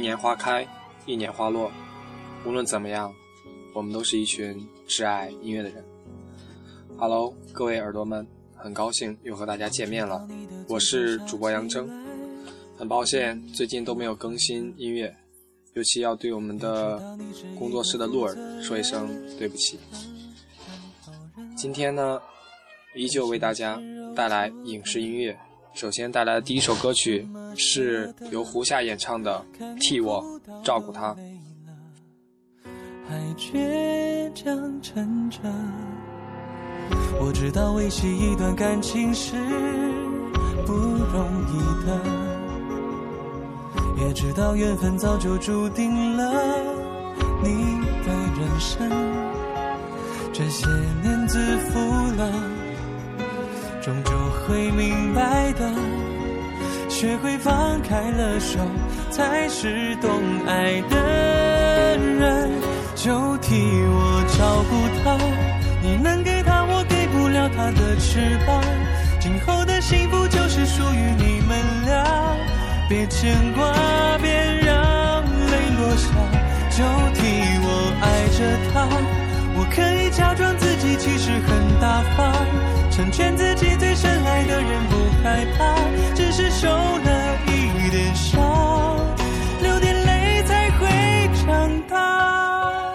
一年花开，一年花落。无论怎么样，我们都是一群挚爱音乐的人。Hello，各位耳朵们，很高兴又和大家见面了。我是主播杨铮，很抱歉最近都没有更新音乐，尤其要对我们的工作室的鹿儿说一声对不起。今天呢，依旧为大家带来影视音乐。首先带来的第一首歌曲是由胡夏演唱的《替我照顾她》。还倔强撑着，我知道维系一段感情是不容易的，也知道缘分早就注定了你的人生。这些年自负了。终究会明白的，学会放开了手，才是懂爱的人。就替我照顾他，你能给他我给不了他的翅膀。今后的幸福就是属于你们俩，别牵挂，别让泪落下。就替我爱着他，我可以假装自己其实很大方。成全自己深爱的人，不害怕，只是受了一点伤，流点泪才会长大。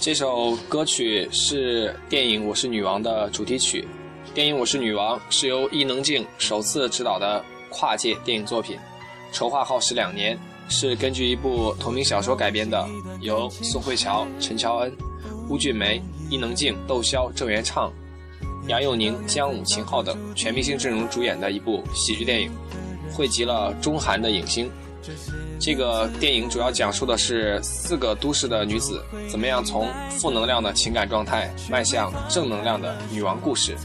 这首歌曲是电影《我是女王》的主题曲。电影《我是女王》是由伊能静首次执导的跨界电影作品，筹划耗时两年，是根据一部同名小说改编的，由宋慧乔、陈乔恩。邬俊梅、伊能静、窦骁、郑元畅、杨佑宁、姜武、秦昊等全明星阵容主演的一部喜剧电影，汇集了中韩的影星。这个电影主要讲述的是四个都市的女子怎么样从负能量的情感状态迈向正能量的女王故事。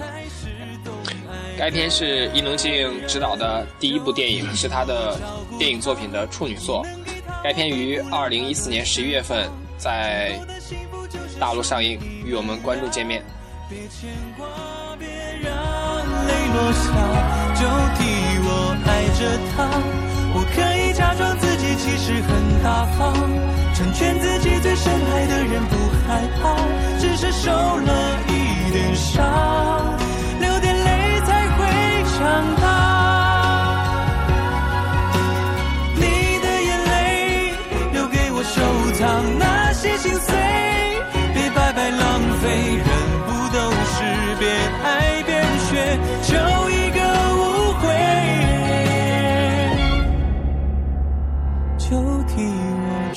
该片是伊能静执导的第一部电影，是她的电影作品的处女作。该片于二零一四年十一月份在。大陆上映，与我们观众见面。别牵挂，别让泪落下，就替我爱着他。我可以假装自己其实很大方，成全自己最深爱的人，不害怕，只是受了一点伤，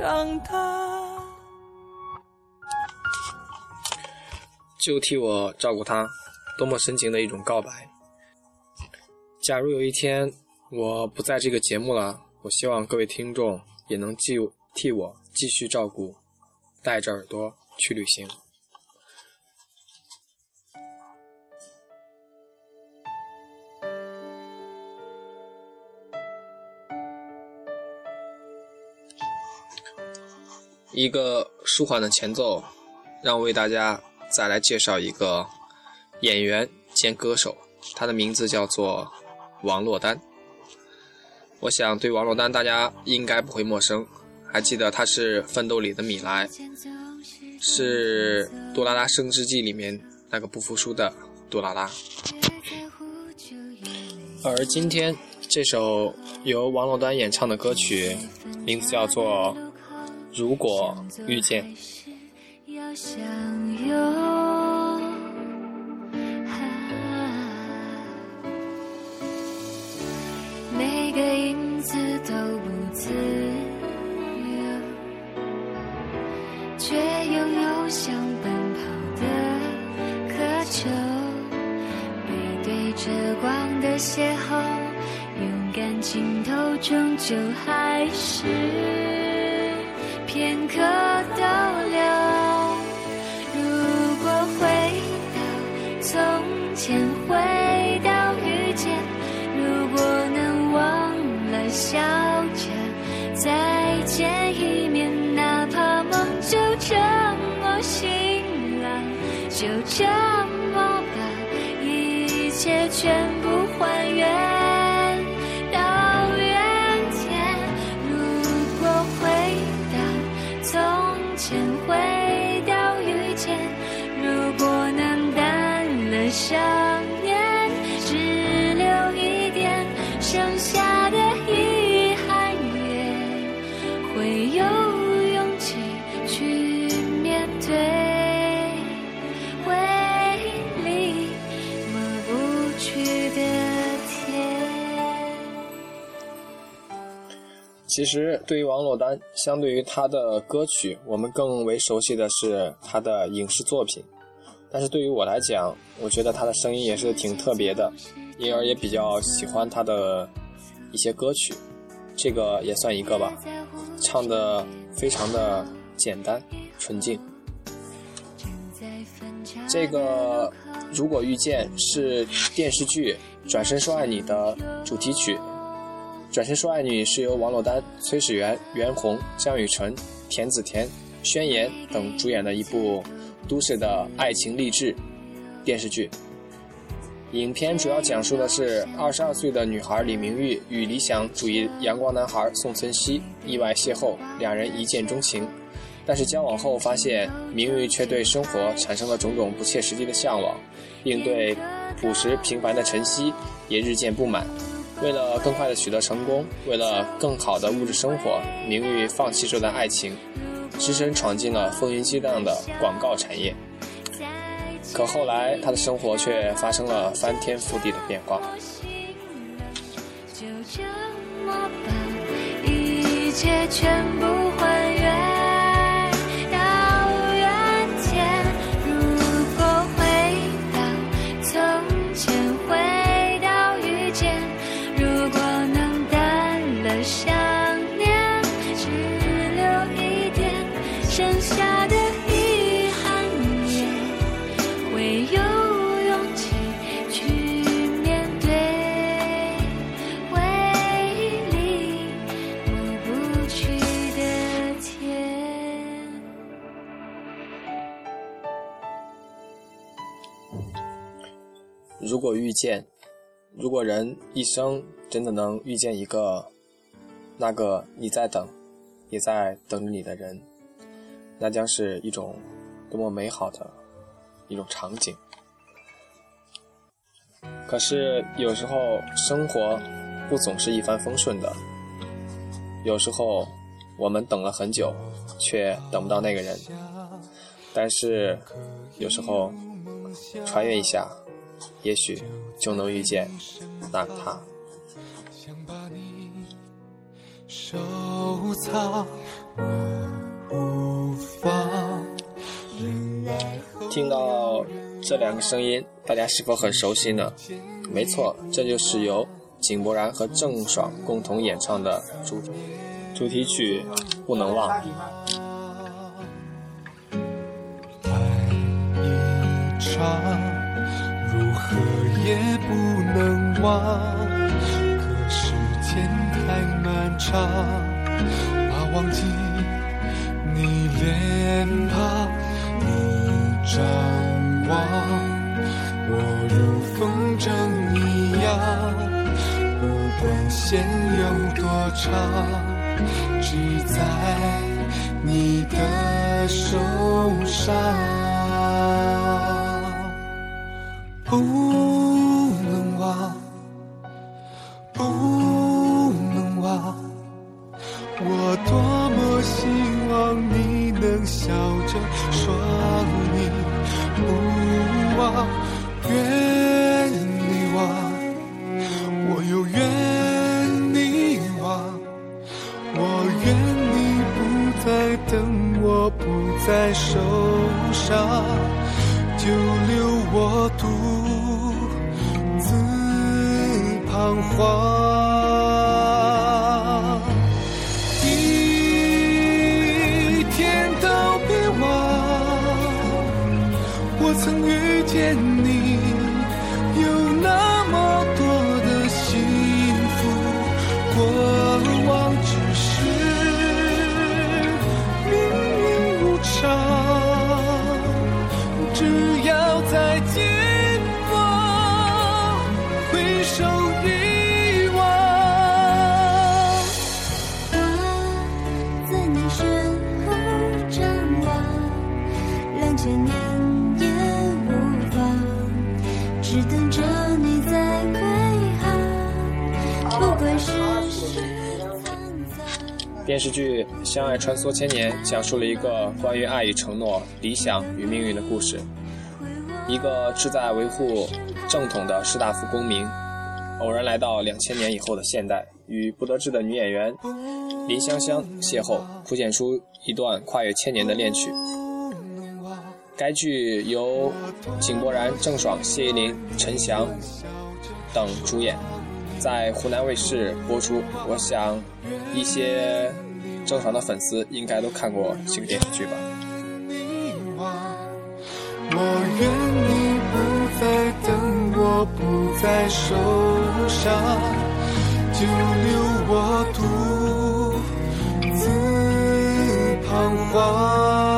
长大。就替我照顾他，多么深情的一种告白。假如有一天我不在这个节目了，我希望各位听众也能继替我继续照顾，带着耳朵。去旅行。一个舒缓的前奏，让我为大家再来介绍一个演员兼歌手，他的名字叫做王珞丹。我想对王珞丹大家应该不会陌生，还记得她是《奋斗》里的米莱。是《杜拉拉升职记》里面那个不服输的杜拉拉，而今天这首由王珞丹演唱的歌曲，名字叫做《如果遇见》。前，回到遇见，如果能忘了笑着再见一面，哪怕梦就这么醒了，就这么把一切全其实，对于王珞丹，相对于她的歌曲，我们更为熟悉的是她的影视作品。但是对于我来讲，我觉得她的声音也是挺特别的，因而也比较喜欢她的一些歌曲。这个也算一个吧，唱的非常的简单纯净。这个《如果遇见》是电视剧《转身说爱你》的主题曲。《转身说爱你》是由王珞丹、崔始源、袁弘、江雨晨、田子田、宣言等主演的一部都市的爱情励志电视剧。影片主要讲述的是二十二岁的女孩李明玉与理想主义阳光男孩宋存熙意外邂逅，两人一见钟情。但是交往后发现，明玉却对生活产生了种种不切实际的向往，并对朴实平凡的晨曦也日渐不满。为了更快的取得成功，为了更好的物质生活，明玉放弃这段爱情，只身闯进了风云激荡的广告产业。可后来，他的生活却发生了翻天覆地的变化。一切全部还如果遇见，如果人一生真的能遇见一个，那个你在等，也在等你的人，那将是一种多么美好的一种场景。可是有时候生活不总是一帆风顺的，有时候我们等了很久，却等不到那个人。但是有时候穿越一下，也许就能遇见那个他。想把你收藏，我听到这两个声音，大家是否很熟悉呢？没错，这就是由井柏然和郑爽共同演唱的主主题曲《不能忘》。爱一场，能忘。可时间太漫长，怕忘记你脸庞，你张望，我如风筝一样，不管线有多长，只在你的手上，等我不再受伤就留我独自彷徨一天都别忘我曾遇见你。电视剧《相爱穿梭千年》讲述了一个关于爱与承诺、理想与命运的故事。一个志在维护正统的士大夫公民，偶然来到两千年以后的现代，与不得志的女演员林香香邂逅，谱写出一段跨越千年的恋曲。该剧由井柏然、郑爽、谢依霖、陈翔等主演，在湖南卫视播出。我想，一些正常的粉丝应该都看过这个电视剧吧。我愿你不再等我，不再受伤，就留我独自彷徨。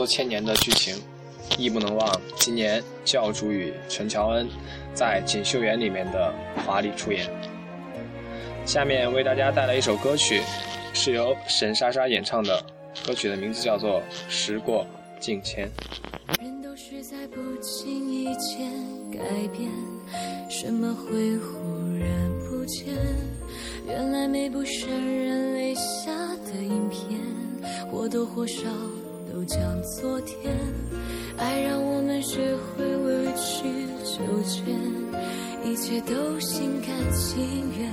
穿梭千年的剧情，亦不能忘今年教主与陈乔恩在《锦绣缘》里面的华丽出演。下面为大家带来一首歌曲，是由沈莎莎演唱的，歌曲的名字叫做《时过境迁》。人都是在不经意间改变，什么会忽然不见？原来美不胜人泪下的影片，或多或少都讲昨天。爱让我们学会委曲求全，一切都心甘情愿。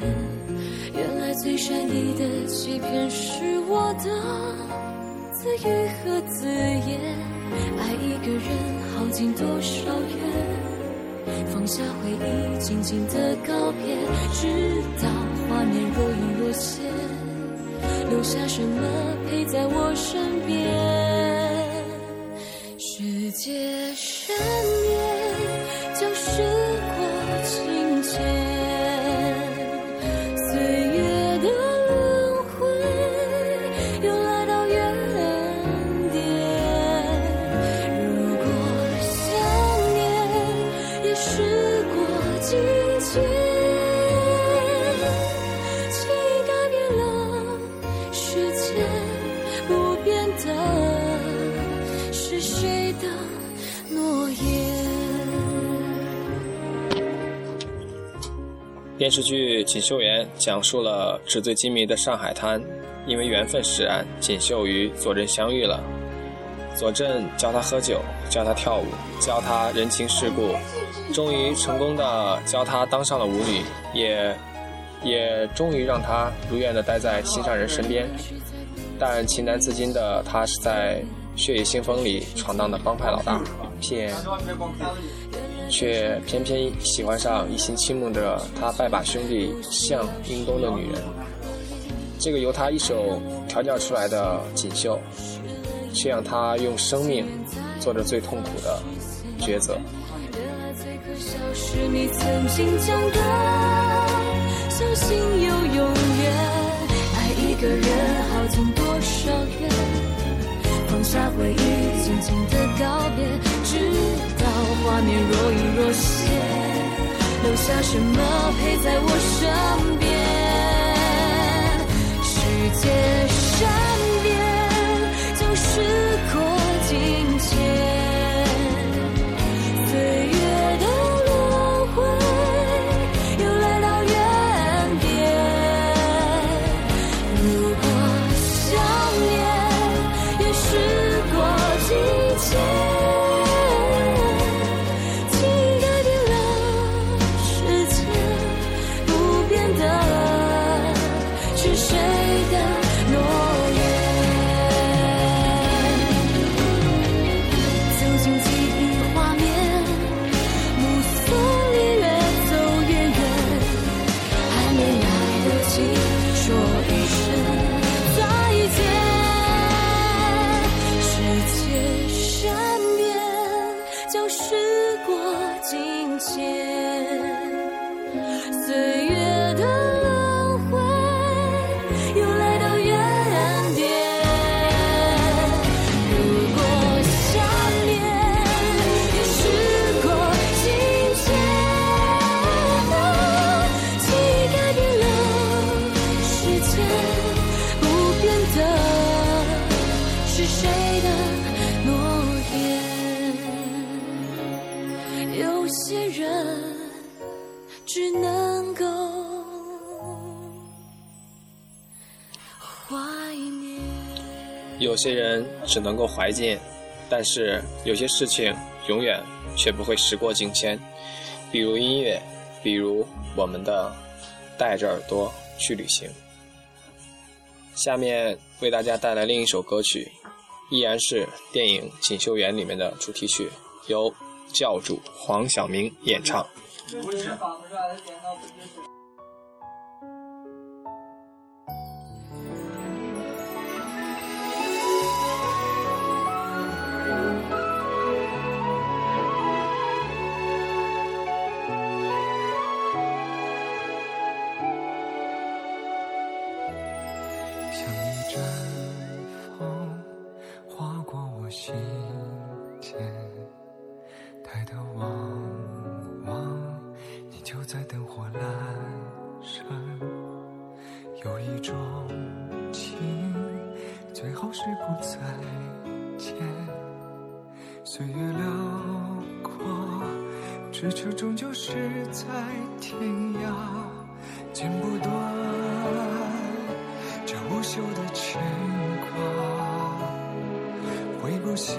原来最善意的欺骗是我的自语和自言。爱一个人耗尽多少远？放下回忆，静静的告别，直到画面若隐若现，留下什么陪在我身边？电视剧《锦绣缘》讲述了纸醉金迷的上海滩，因为缘分使然，锦绣与左镇相遇了。左镇教她喝酒，教她跳舞，教她人情世故，终于成功的教她当上了舞女，也 也终于让她如愿的待在心上人身边。但情难自禁的她是在血雨腥风里闯荡的帮派老大，骗却偏偏喜欢上一心倾慕着他拜把兄弟向英东的女人。这个由他一手调教出来的锦绣，却让他用生命做着最痛苦的抉择。放下回忆，轻轻的告别，只画面若隐若现，留下什么陪在我身边？世界善变，总是些人只能够怀念，但是有些事情永远却不会时过境迁，比如音乐，比如我们的带着耳朵去旅行。下面为大家带来另一首歌曲，依然是电影《锦绣缘》里面的主题曲，由教主黄晓明演唱。间，抬头望望，你就在灯火阑珊。有一种情，最好是不再见。岁月辽阔，咫尺终究是在天涯，剪不断。这无休的牵挂，挥不下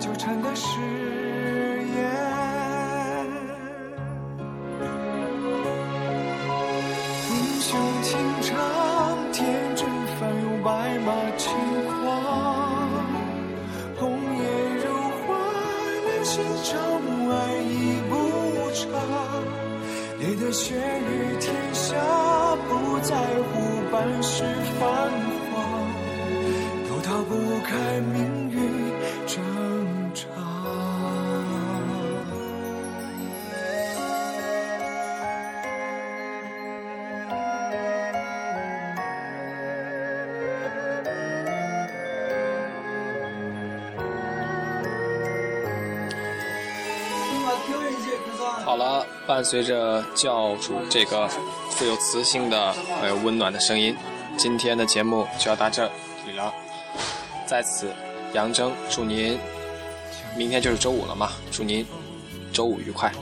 纠缠的誓言。英雄情长，天真翻涌白马轻狂，红颜如花，难寻找母爱已不长。你的血雨天下，不在乎半世繁华，都逃不开命好了，伴随着教主这个富有磁性的还有温暖的声音，今天的节目就要到这里了。在此，杨征祝您明天就是周五了嘛，祝您周五愉快，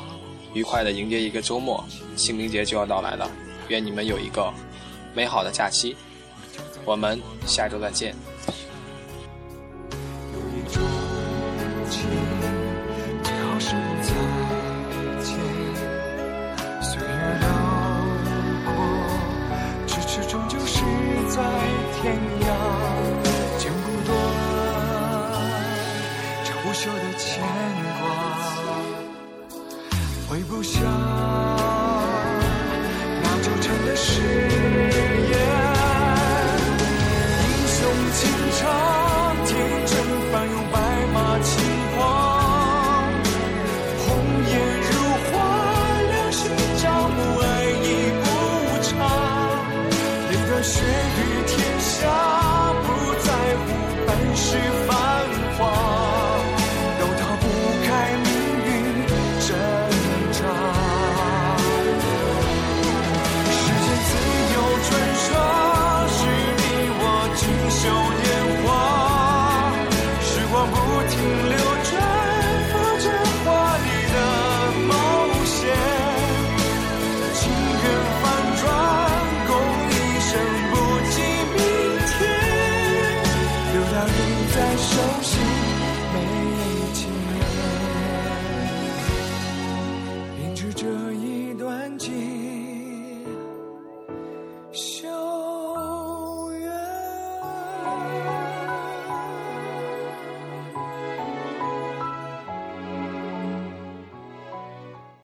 愉快的迎接一个周末，清明节就要到来了，愿你们有一个美好的假期。我们下周再见。不朽的牵挂，挥不下。